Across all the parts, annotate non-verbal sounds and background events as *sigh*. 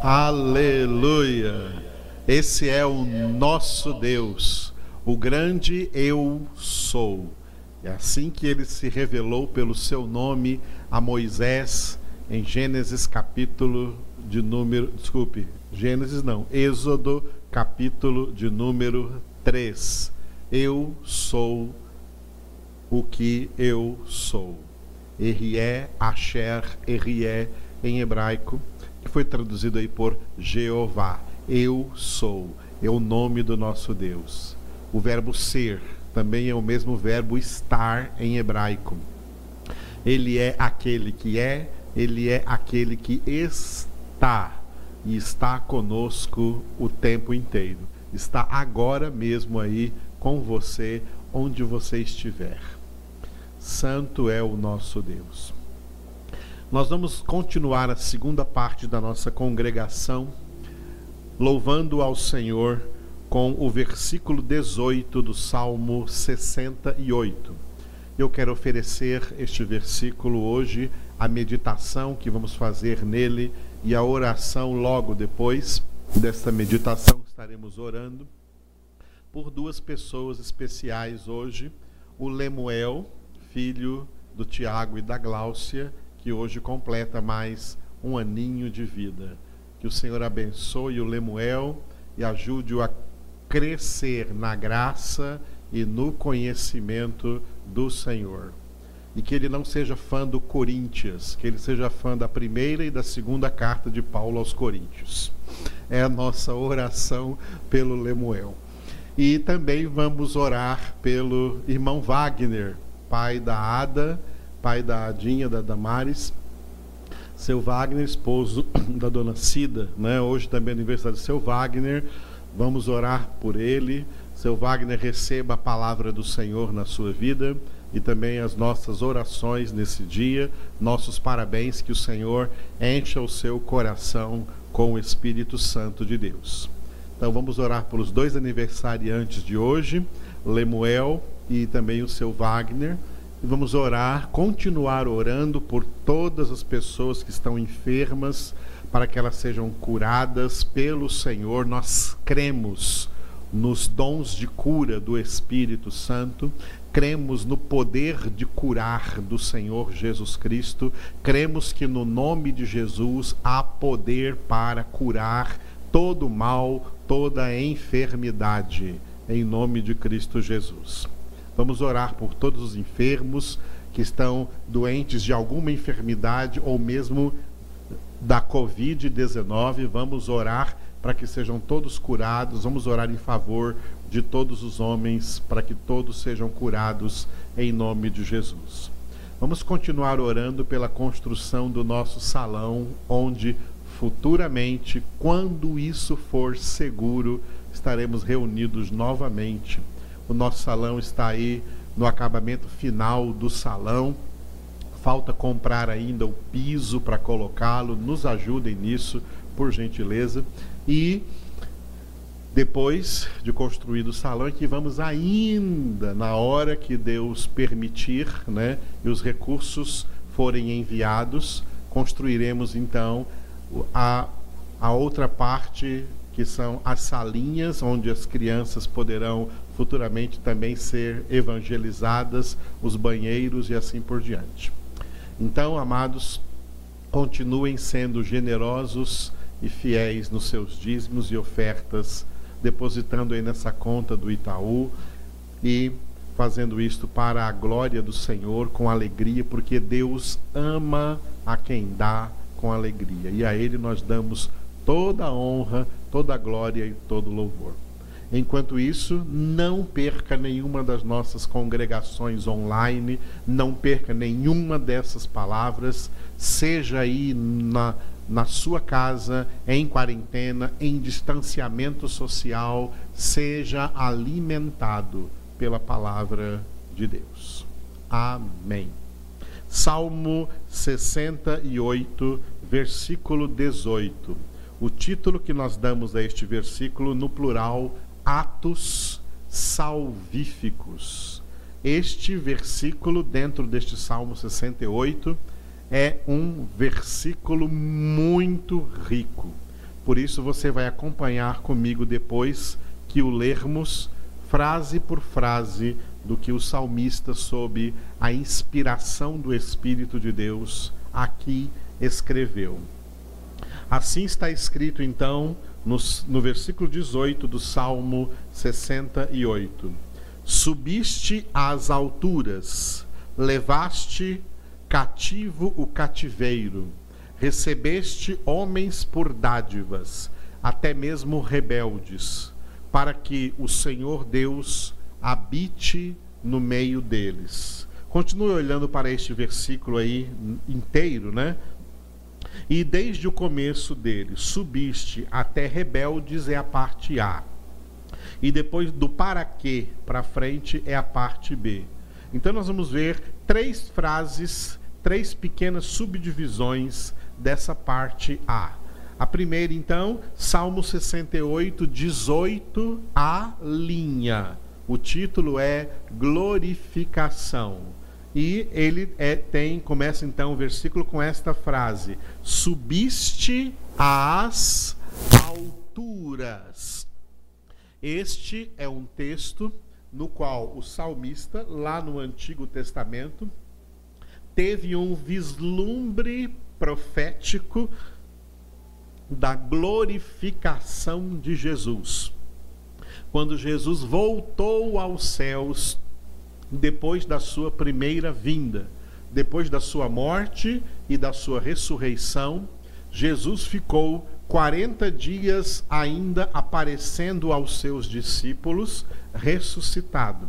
Aleluia! Esse é o nosso Deus, o grande eu sou. É assim que ele se revelou pelo seu nome a Moisés em Gênesis capítulo de número, desculpe, Gênesis não, Êxodo capítulo de número 3. Eu sou o que eu sou. Erie, Asher, Erie em hebraico, que foi traduzido aí por Jeová. Eu sou, é o nome do nosso Deus. O verbo ser também é o mesmo verbo estar em hebraico. Ele é aquele que é, ele é aquele que está e está conosco o tempo inteiro. Está agora mesmo aí com você, onde você estiver. Santo é o nosso Deus. Nós vamos continuar a segunda parte da nossa congregação, louvando ao Senhor com o versículo 18 do Salmo 68. Eu quero oferecer este versículo hoje, a meditação que vamos fazer nele e a oração logo depois desta meditação estaremos orando por duas pessoas especiais hoje, o Lemuel, filho do Tiago e da Gláucia, que hoje completa mais um aninho de vida. Que o Senhor abençoe o Lemuel e ajude-o a crescer na graça e no conhecimento do Senhor. E que ele não seja fã do Coríntios, que ele seja fã da primeira e da segunda carta de Paulo aos Coríntios. É a nossa oração pelo Lemuel. E também vamos orar pelo irmão Wagner, pai da Ada, pai da Adinha, da Damares, seu Wagner, esposo *clears throat* da dona Cida, né? Hoje também é aniversário do seu Wagner. Vamos orar por ele. Seu Wagner receba a palavra do Senhor na sua vida e também as nossas orações nesse dia, nossos parabéns, que o Senhor encha o seu coração com o Espírito Santo de Deus. Então vamos orar pelos dois aniversariantes de hoje, Lemuel e também o seu Wagner. Vamos orar, continuar orando por todas as pessoas que estão enfermas, para que elas sejam curadas pelo Senhor. Nós cremos nos dons de cura do Espírito Santo, cremos no poder de curar do Senhor Jesus Cristo, cremos que no nome de Jesus há poder para curar todo mal, toda enfermidade, em nome de Cristo Jesus. Vamos orar por todos os enfermos que estão doentes de alguma enfermidade ou mesmo da Covid-19. Vamos orar para que sejam todos curados. Vamos orar em favor de todos os homens, para que todos sejam curados em nome de Jesus. Vamos continuar orando pela construção do nosso salão, onde futuramente, quando isso for seguro, estaremos reunidos novamente o nosso salão está aí no acabamento final do salão. Falta comprar ainda o piso para colocá-lo. Nos ajudem nisso, por gentileza. E depois de construído o salão, é que vamos ainda, na hora que Deus permitir, né, e os recursos forem enviados, construiremos então a, a outra parte que são as salinhas onde as crianças poderão futuramente também ser evangelizadas, os banheiros e assim por diante. Então, amados, continuem sendo generosos e fiéis nos seus dízimos e ofertas, depositando aí nessa conta do Itaú e fazendo isto para a glória do Senhor com alegria, porque Deus ama a quem dá com alegria. E a Ele nós damos toda a honra, toda a glória e todo o louvor. Enquanto isso, não perca nenhuma das nossas congregações online, não perca nenhuma dessas palavras, seja aí na, na sua casa, em quarentena, em distanciamento social, seja alimentado pela palavra de Deus. Amém. Salmo 68, versículo 18 o título que nós damos a este versículo no plural, atos salvíficos. Este versículo, dentro deste Salmo 68, é um versículo muito rico. Por isso você vai acompanhar comigo depois que o lermos frase por frase do que o salmista, sob a inspiração do Espírito de Deus, aqui escreveu. Assim está escrito então no, no versículo 18 do Salmo 68. Subiste às alturas, levaste cativo o cativeiro, recebeste homens por dádivas, até mesmo rebeldes, para que o Senhor Deus habite no meio deles. Continue olhando para este versículo aí inteiro, né? E desde o começo dele, subiste até rebeldes é a parte A. E depois do para quê para frente é a parte B. Então nós vamos ver três frases, três pequenas subdivisões dessa parte A. A primeira, então, Salmo 68, 18, a linha. O título é Glorificação. E ele é, tem, começa então o versículo com esta frase: Subiste às alturas. Este é um texto no qual o salmista, lá no Antigo Testamento, teve um vislumbre profético da glorificação de Jesus. Quando Jesus voltou aos céus depois da sua primeira vinda, depois da sua morte e da sua ressurreição, Jesus ficou 40 dias ainda aparecendo aos seus discípulos, ressuscitado.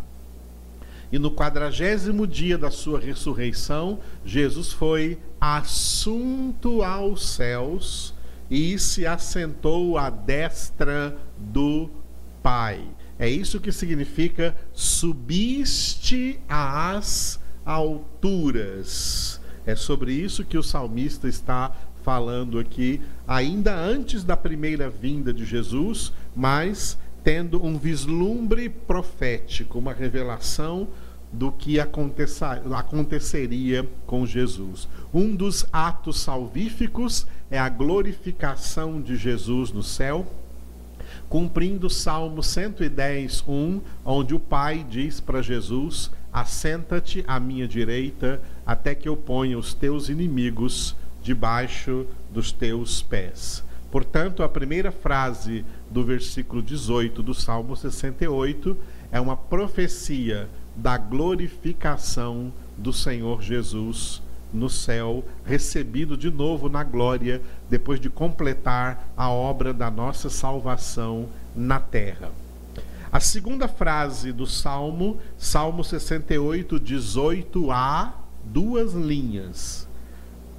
E no quadragésimo dia da sua ressurreição, Jesus foi assunto aos céus e se assentou à destra do Pai. É isso que significa subiste às alturas. É sobre isso que o salmista está falando aqui, ainda antes da primeira vinda de Jesus, mas tendo um vislumbre profético, uma revelação do que aconteceria com Jesus. Um dos atos salvíficos é a glorificação de Jesus no céu, cumprindo o Salmo 110, 1, onde o Pai diz para Jesus: Assenta-te à minha direita, até que eu ponha os teus inimigos debaixo dos teus pés. Portanto, a primeira frase do versículo 18 do Salmo 68 é uma profecia da glorificação do Senhor Jesus no céu, recebido de novo na glória, depois de completar a obra da nossa salvação na terra. A segunda frase do Salmo, Salmo 68, 18a, duas linhas.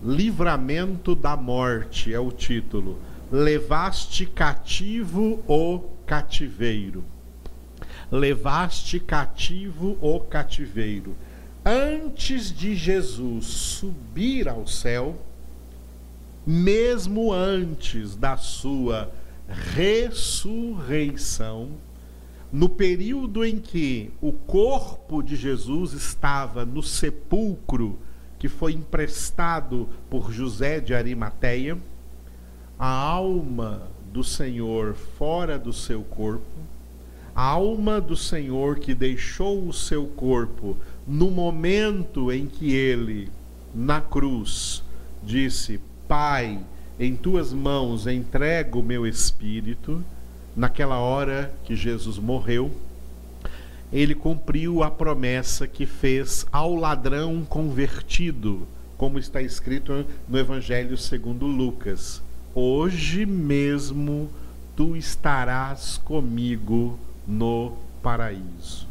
Livramento da morte é o título. Levaste cativo o cativeiro. Levaste cativo o cativeiro antes de Jesus subir ao céu, mesmo antes da sua ressurreição, no período em que o corpo de Jesus estava no sepulcro que foi emprestado por José de Arimateia, a alma do Senhor fora do seu corpo, a alma do Senhor que deixou o seu corpo no momento em que ele, na cruz, disse: Pai, em tuas mãos entrego o meu espírito, naquela hora que Jesus morreu, ele cumpriu a promessa que fez ao ladrão convertido, como está escrito no Evangelho segundo Lucas: Hoje mesmo tu estarás comigo no paraíso.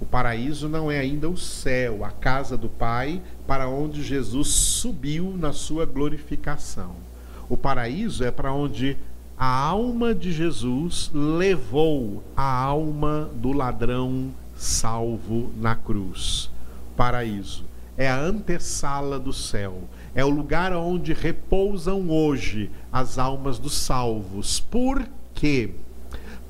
O paraíso não é ainda o céu, a casa do Pai, para onde Jesus subiu na sua glorificação. O paraíso é para onde a alma de Jesus levou a alma do ladrão salvo na cruz. Paraíso é a antessala do céu, é o lugar onde repousam hoje as almas dos salvos. Por quê?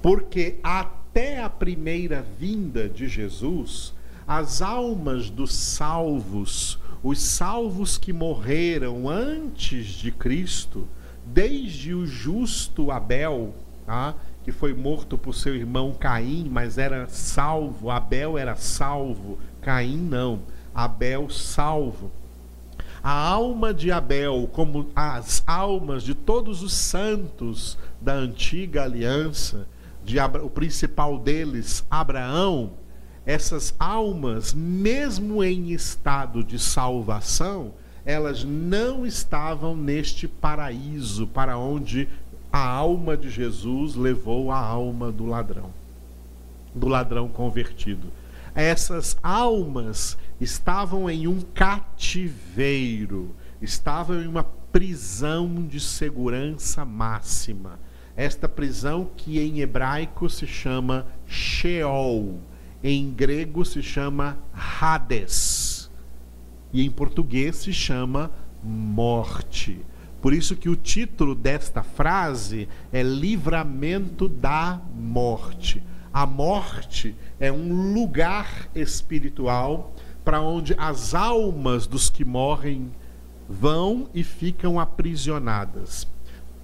Porque a até a primeira vinda de Jesus, as almas dos salvos, os salvos que morreram antes de Cristo, desde o justo Abel, tá? que foi morto por seu irmão Caim, mas era salvo. Abel era salvo, Caim não. Abel salvo. A alma de Abel, como as almas de todos os santos da antiga aliança, de Abra... o principal deles, Abraão, essas almas, mesmo em estado de salvação, elas não estavam neste paraíso para onde a alma de Jesus levou a alma do ladrão, do ladrão convertido. Essas almas estavam em um cativeiro, estavam em uma prisão de segurança máxima. Esta prisão que em hebraico se chama Sheol, em grego se chama Hades e em português se chama morte. Por isso que o título desta frase é livramento da morte. A morte é um lugar espiritual para onde as almas dos que morrem vão e ficam aprisionadas.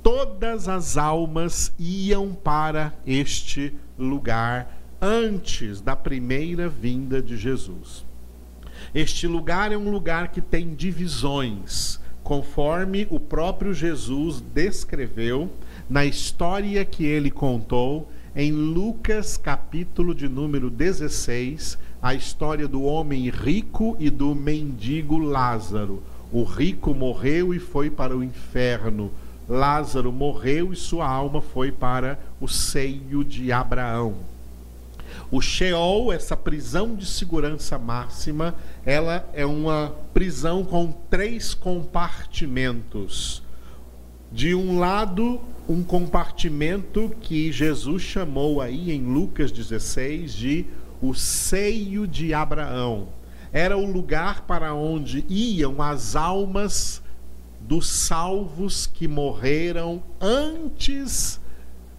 Todas as almas iam para este lugar antes da primeira vinda de Jesus. Este lugar é um lugar que tem divisões conforme o próprio Jesus descreveu na história que ele contou em Lucas, capítulo de número 16, a história do homem rico e do mendigo Lázaro. O rico morreu e foi para o inferno. Lázaro morreu e sua alma foi para o seio de Abraão. O Sheol, essa prisão de segurança máxima, ela é uma prisão com três compartimentos. De um lado, um compartimento que Jesus chamou aí em Lucas 16 de o seio de Abraão. Era o lugar para onde iam as almas dos salvos que morreram antes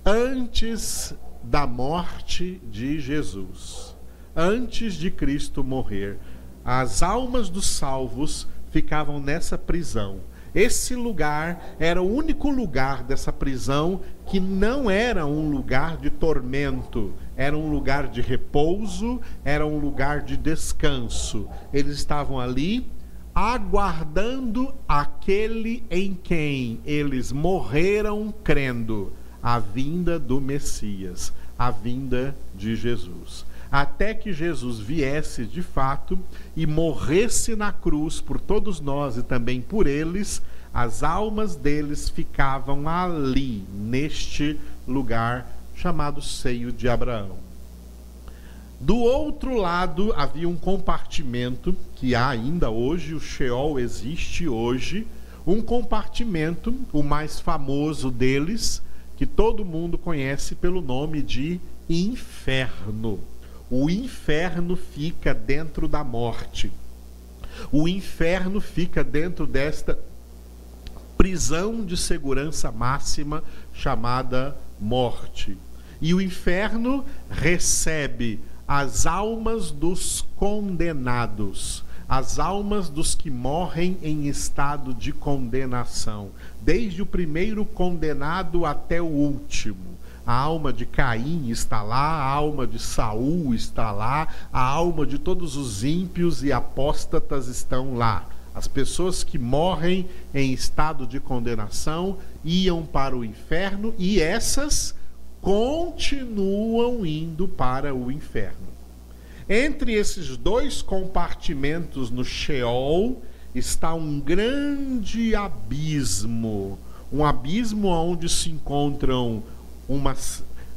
antes da morte de Jesus. Antes de Cristo morrer, as almas dos salvos ficavam nessa prisão. Esse lugar era o único lugar dessa prisão que não era um lugar de tormento, era um lugar de repouso, era um lugar de descanso. Eles estavam ali aguardando aquele em quem eles morreram crendo a vinda do Messias, a vinda de Jesus. Até que Jesus viesse de fato e morresse na cruz por todos nós e também por eles, as almas deles ficavam ali, neste lugar chamado seio de Abraão. Do outro lado havia um compartimento que há ainda hoje, o Sheol existe hoje, um compartimento, o mais famoso deles, que todo mundo conhece pelo nome de inferno. O inferno fica dentro da morte. O inferno fica dentro desta prisão de segurança máxima chamada morte. E o inferno recebe as almas dos condenados as almas dos que morrem em estado de condenação, desde o primeiro condenado até o último. A alma de Caim está lá, a alma de Saul está lá, a alma de todos os ímpios e apóstatas estão lá. As pessoas que morrem em estado de condenação iam para o inferno e essas continuam indo para o inferno. Entre esses dois compartimentos no Sheol está um grande abismo, um abismo onde se encontram uma,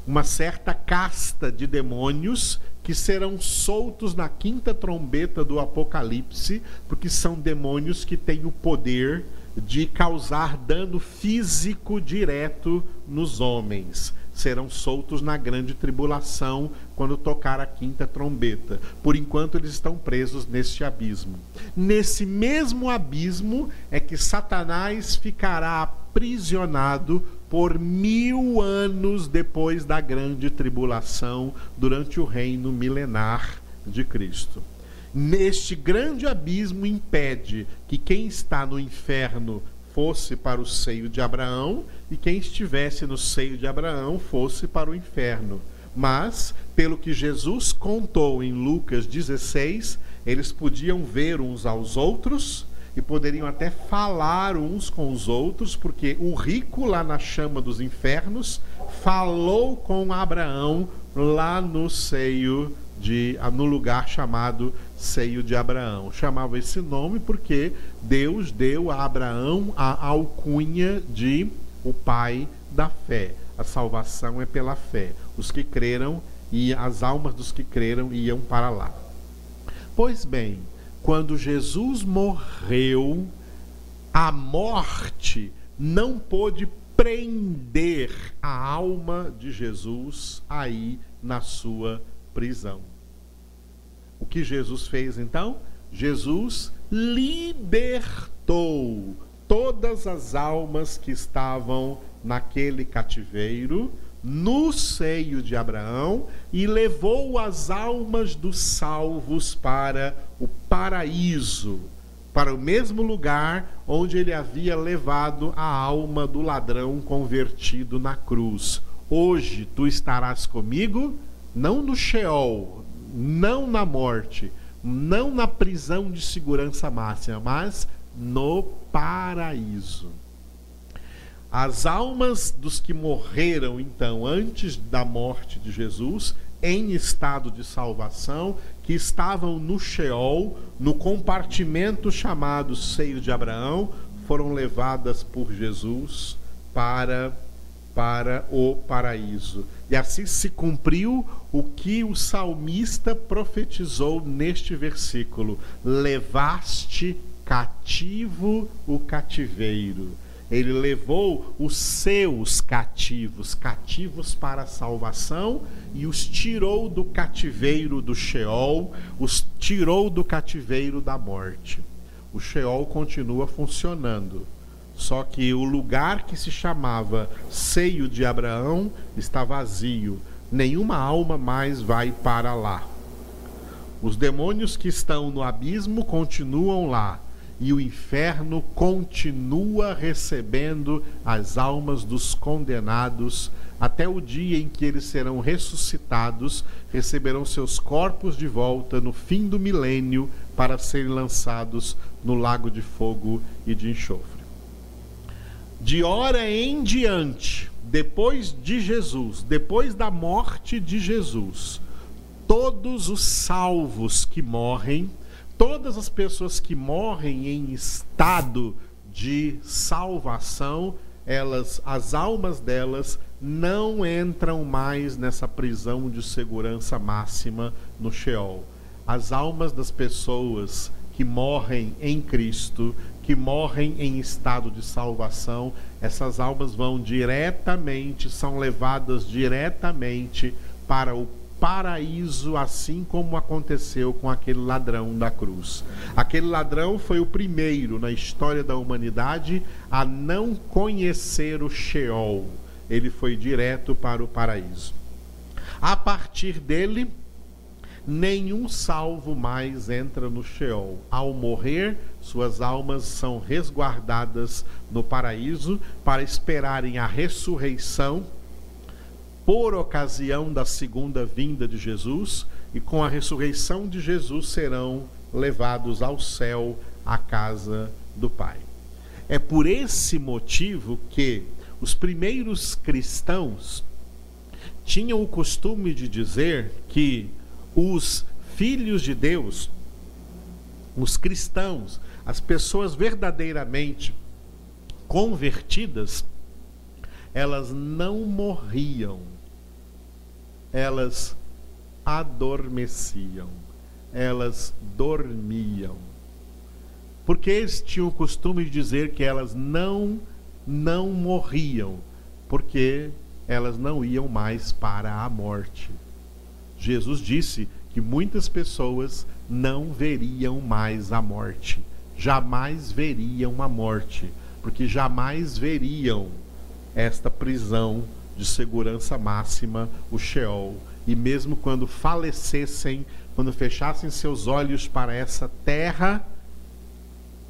uma certa casta de demônios que serão soltos na quinta trombeta do Apocalipse, porque são demônios que têm o poder de causar dano físico direto nos homens serão soltos na grande tribulação quando tocar a quinta trombeta. Por enquanto eles estão presos neste abismo. Nesse mesmo abismo é que Satanás ficará aprisionado por mil anos depois da grande tribulação, durante o reino milenar de Cristo. Neste grande abismo impede que quem está no inferno fosse para o seio de Abraão e quem estivesse no seio de Abraão fosse para o inferno. Mas, pelo que Jesus contou em Lucas 16, eles podiam ver uns aos outros e poderiam até falar uns com os outros, porque o rico lá na chama dos infernos falou com Abraão lá no seio de no lugar chamado seio de Abraão. Chamava esse nome porque Deus deu a Abraão a alcunha de o pai da fé. A salvação é pela fé. Os que creram e as almas dos que creram iam para lá. Pois bem, quando Jesus morreu, a morte não pôde prender a alma de Jesus aí na sua prisão. O que Jesus fez então? Jesus libertou todas as almas que estavam naquele cativeiro, no seio de Abraão, e levou as almas dos salvos para o paraíso, para o mesmo lugar onde ele havia levado a alma do ladrão convertido na cruz. Hoje tu estarás comigo não no Sheol, não na morte, não na prisão de segurança máxima, mas no paraíso. As almas dos que morreram, então, antes da morte de Jesus, em estado de salvação, que estavam no Sheol, no compartimento chamado Seio de Abraão, foram levadas por Jesus para para o paraíso. E assim se cumpriu o que o salmista profetizou neste versículo: levaste cativo o cativeiro. Ele levou os seus cativos, cativos para a salvação, e os tirou do cativeiro do Sheol, os tirou do cativeiro da morte. O Sheol continua funcionando só que o lugar que se chamava seio de Abraão está vazio. Nenhuma alma mais vai para lá. Os demônios que estão no abismo continuam lá. E o inferno continua recebendo as almas dos condenados até o dia em que eles serão ressuscitados, receberão seus corpos de volta no fim do milênio para serem lançados no lago de fogo e de enxofre de hora em diante, depois de Jesus, depois da morte de Jesus, todos os salvos que morrem, todas as pessoas que morrem em estado de salvação, elas, as almas delas não entram mais nessa prisão de segurança máxima no Sheol. As almas das pessoas que morrem em Cristo, que morrem em estado de salvação, essas almas vão diretamente, são levadas diretamente para o paraíso, assim como aconteceu com aquele ladrão da cruz. Aquele ladrão foi o primeiro na história da humanidade a não conhecer o Sheol. Ele foi direto para o paraíso. A partir dele, nenhum salvo mais entra no Sheol. Ao morrer, suas almas são resguardadas no paraíso para esperarem a ressurreição por ocasião da segunda vinda de Jesus, e com a ressurreição de Jesus serão levados ao céu, à casa do Pai. É por esse motivo que os primeiros cristãos tinham o costume de dizer que os filhos de Deus, os cristãos, as pessoas verdadeiramente convertidas, elas não morriam, elas adormeciam, elas dormiam. Porque eles tinham o costume de dizer que elas não não morriam, porque elas não iam mais para a morte. Jesus disse que muitas pessoas não veriam mais a morte, jamais veriam a morte, porque jamais veriam esta prisão de segurança máxima, o Sheol. E mesmo quando falecessem, quando fechassem seus olhos para essa terra,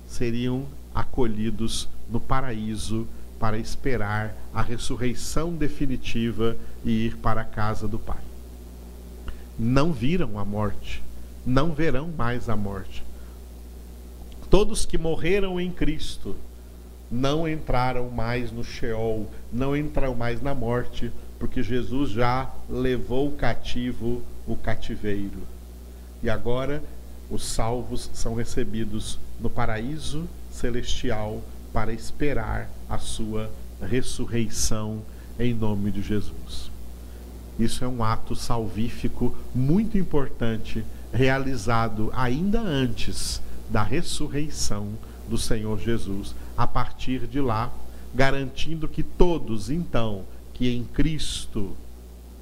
seriam acolhidos no paraíso para esperar a ressurreição definitiva e ir para a casa do Pai. Não viram a morte, não verão mais a morte. Todos que morreram em Cristo não entraram mais no Sheol, não entraram mais na morte, porque Jesus já levou cativo o cativeiro. E agora os salvos são recebidos no paraíso celestial para esperar a sua ressurreição em nome de Jesus. Isso é um ato salvífico muito importante, realizado ainda antes da ressurreição do Senhor Jesus. A partir de lá, garantindo que todos, então, que em Cristo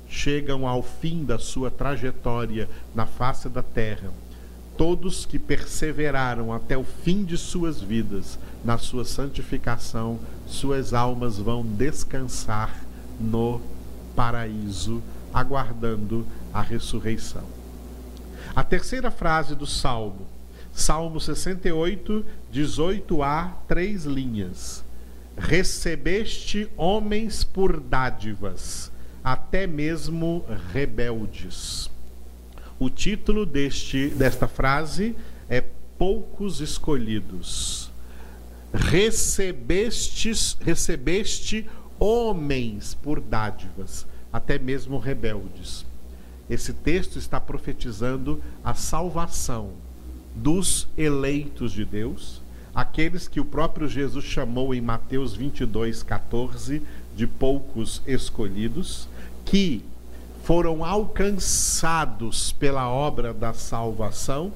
chegam ao fim da sua trajetória na face da terra, todos que perseveraram até o fim de suas vidas na sua santificação, suas almas vão descansar no paraíso, aguardando a ressurreição. A terceira frase do Salmo, Salmo 68, 18a, três linhas. Recebeste homens por dádivas, até mesmo rebeldes. O título deste, desta frase é Poucos Escolhidos. Recebestes, recebeste homens por dádivas, até mesmo rebeldes. Esse texto está profetizando a salvação dos eleitos de Deus, aqueles que o próprio Jesus chamou em Mateus 22, 14 de poucos escolhidos, que foram alcançados pela obra da salvação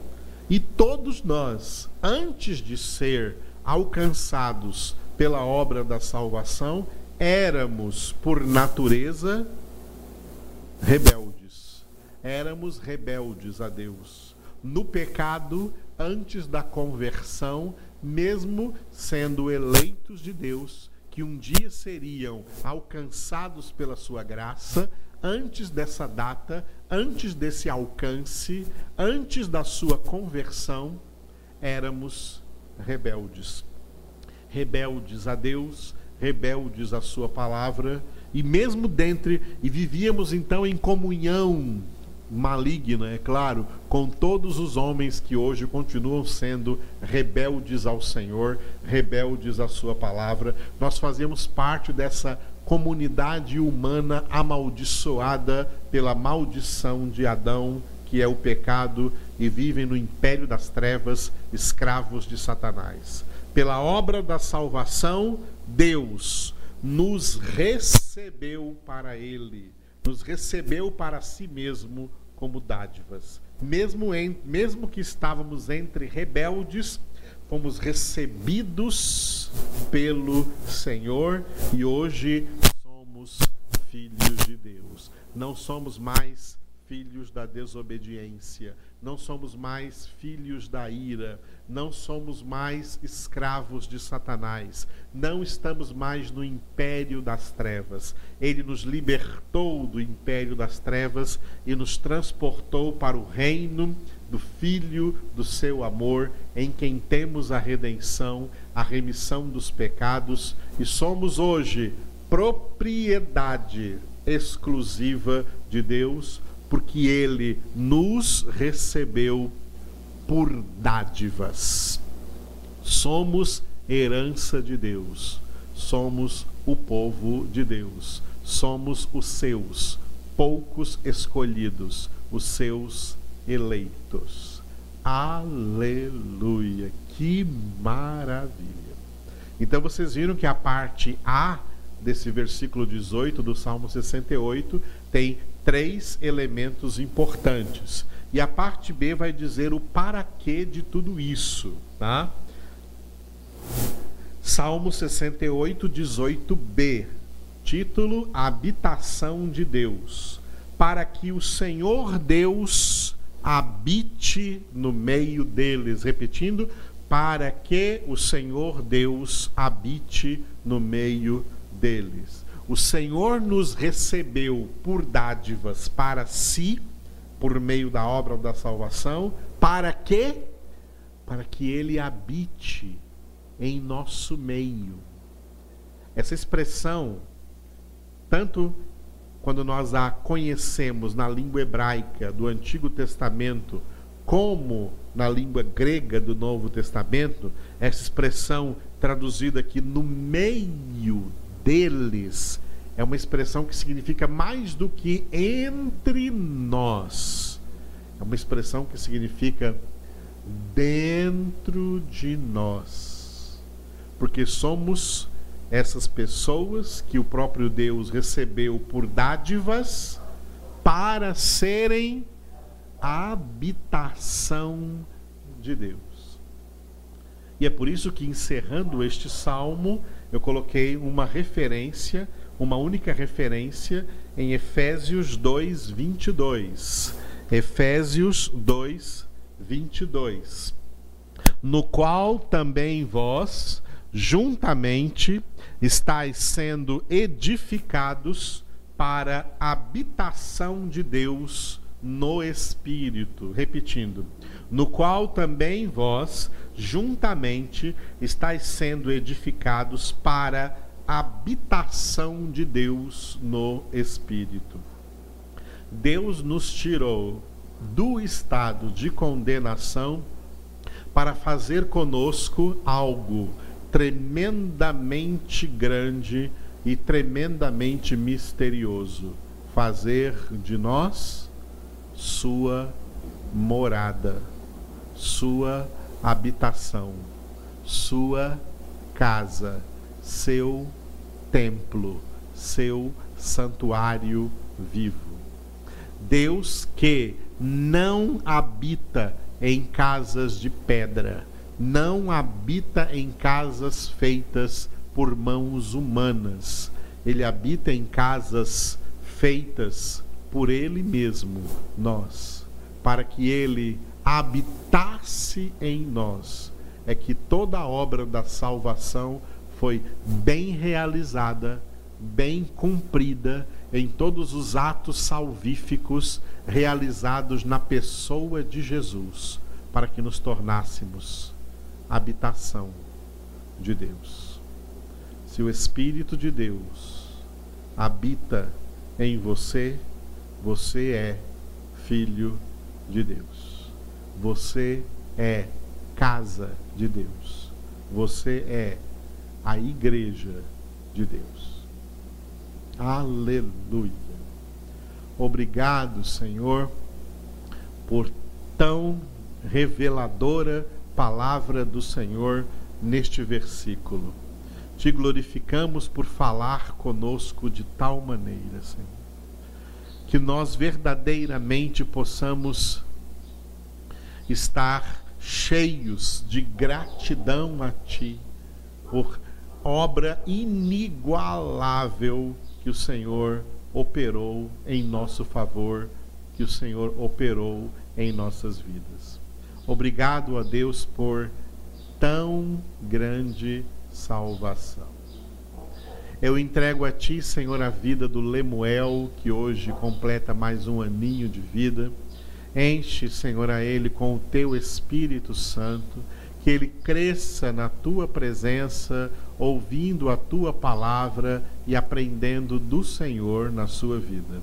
e todos nós, antes de ser alcançados pela obra da salvação, éramos por natureza rebeldes. Éramos rebeldes a Deus. No pecado, antes da conversão, mesmo sendo eleitos de Deus, que um dia seriam alcançados pela sua graça, antes dessa data, antes desse alcance, antes da sua conversão, éramos rebeldes. Rebeldes a Deus, rebeldes à sua palavra, e mesmo dentre e vivíamos então em comunhão maligna, é claro, com todos os homens que hoje continuam sendo rebeldes ao Senhor, rebeldes à Sua palavra. Nós fazemos parte dessa comunidade humana amaldiçoada pela maldição de Adão, que é o pecado, e vivem no império das trevas, escravos de Satanás. Pela obra da salvação, Deus nos recebeu para Ele, nos recebeu para si mesmo como dádivas. Mesmo, em, mesmo que estávamos entre rebeldes, fomos recebidos pelo Senhor e hoje somos filhos de Deus. Não somos mais filhos da desobediência, não somos mais filhos da ira, não somos mais escravos de Satanás, não estamos mais no império das trevas. Ele nos libertou do império das trevas e nos transportou para o reino do Filho do seu amor, em quem temos a redenção, a remissão dos pecados e somos hoje propriedade exclusiva de Deus, porque Ele nos recebeu por dádivas. Somos herança de Deus, somos o povo de Deus, somos os seus, poucos escolhidos, os seus eleitos. Aleluia! Que maravilha! Então vocês viram que a parte A desse versículo 18 do Salmo 68 tem três elementos importantes. E a parte B vai dizer o para quê de tudo isso, tá? Salmo 68, 18b. Título: Habitação de Deus. Para que o Senhor Deus habite no meio deles. Repetindo, para que o Senhor Deus habite no meio deles. O Senhor nos recebeu por dádivas para si, por meio da obra da salvação, para que para que ele habite em nosso meio. Essa expressão, tanto quando nós a conhecemos na língua hebraica do Antigo Testamento, como na língua grega do Novo Testamento, essa expressão traduzida aqui no meio deles é uma expressão que significa mais do que entre nós. É uma expressão que significa dentro de nós. Porque somos essas pessoas que o próprio Deus recebeu por dádivas para serem a habitação de Deus. E é por isso que, encerrando este salmo, eu coloquei uma referência, uma única referência, em Efésios 2, 22. Efésios 2, 22. No qual também vós, juntamente, estáis sendo edificados para a habitação de Deus no Espírito. Repetindo, no qual também vós, juntamente, estáis sendo edificados para a habitação de Deus no Espírito. Deus nos tirou do estado de condenação para fazer conosco algo tremendamente grande e tremendamente misterioso fazer de nós sua morada, sua habitação, sua casa, seu templo, seu santuário vivo. Deus que não habita em casas de pedra, não habita em casas feitas por mãos humanas. Ele habita em casas feitas por Ele mesmo, nós, para que Ele habitasse em nós. É que toda a obra da salvação foi bem realizada, bem cumprida em todos os atos salvíficos realizados na pessoa de Jesus, para que nos tornássemos habitação de Deus. Se o Espírito de Deus habita em você, você é filho de Deus. Você é casa de Deus. Você é a igreja de Deus. Aleluia. Obrigado, Senhor, por tão reveladora palavra do Senhor neste versículo. Te glorificamos por falar conosco de tal maneira, Senhor que nós verdadeiramente possamos estar cheios de gratidão a Ti por obra inigualável que o Senhor operou em nosso favor, que o Senhor operou em nossas vidas. Obrigado a Deus por tão grande salvação. Eu entrego a Ti, Senhor, a vida do Lemuel, que hoje completa mais um aninho de vida. Enche, Senhor, a ele com o Teu Espírito Santo, que ele cresça na Tua presença, ouvindo a Tua palavra e aprendendo do Senhor na sua vida.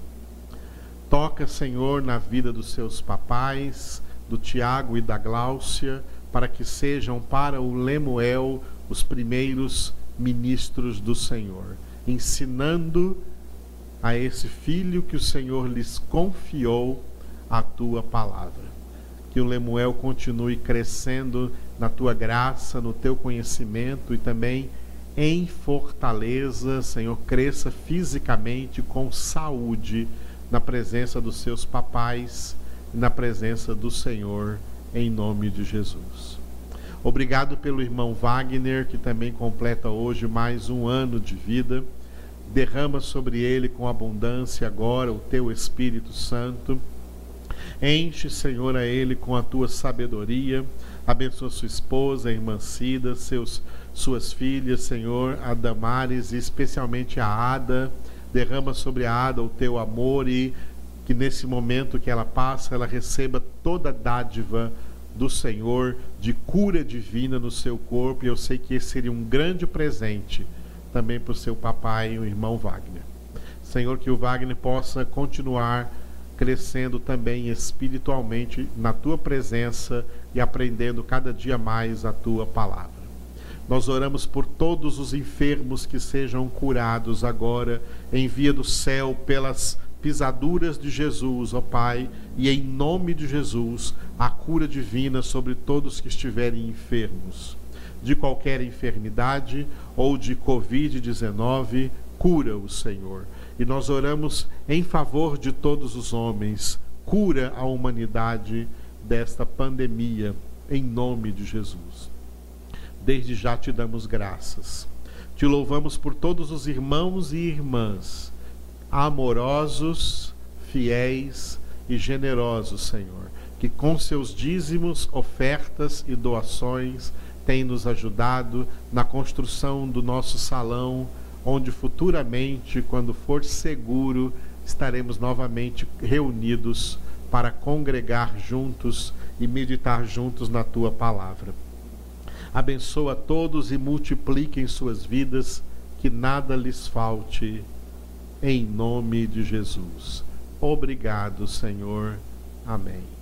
Toca, Senhor, na vida dos seus papais, do Tiago e da Gláucia, para que sejam para o Lemuel os primeiros ministros do Senhor, ensinando a esse filho que o Senhor lhes confiou a tua palavra. Que o Lemuel continue crescendo na tua graça, no teu conhecimento e também em fortaleza, Senhor, cresça fisicamente com saúde na presença dos seus papais e na presença do Senhor, em nome de Jesus. Obrigado pelo irmão Wagner, que também completa hoje mais um ano de vida. Derrama sobre ele com abundância agora o teu Espírito Santo. Enche, Senhor, a ele com a tua sabedoria. Abençoa sua esposa, a irmã Cida, seus, suas filhas, Senhor, a Damares e especialmente a Ada. Derrama sobre a Ada o teu amor e que nesse momento que ela passa, ela receba toda a dádiva do Senhor de cura divina no seu corpo, e eu sei que esse seria um grande presente também para o seu papai o irmão Wagner. Senhor, que o Wagner possa continuar crescendo também espiritualmente na tua presença e aprendendo cada dia mais a tua palavra. Nós oramos por todos os enfermos que sejam curados agora, em via do céu, pelas pisaduras de Jesus, ó Pai, e em nome de Jesus, a cura divina sobre todos que estiverem enfermos, de qualquer enfermidade ou de Covid-19, cura o Senhor. E nós oramos em favor de todos os homens, cura a humanidade desta pandemia, em nome de Jesus. Desde já te damos graças. Te louvamos por todos os irmãos e irmãs, amorosos, fiéis e generosos, Senhor, que com seus dízimos, ofertas e doações têm nos ajudado na construção do nosso salão, onde futuramente, quando for seguro, estaremos novamente reunidos para congregar juntos e meditar juntos na tua palavra abençoa todos e multiplique em suas vidas, que nada lhes falte, em nome de Jesus. Obrigado, Senhor. Amém.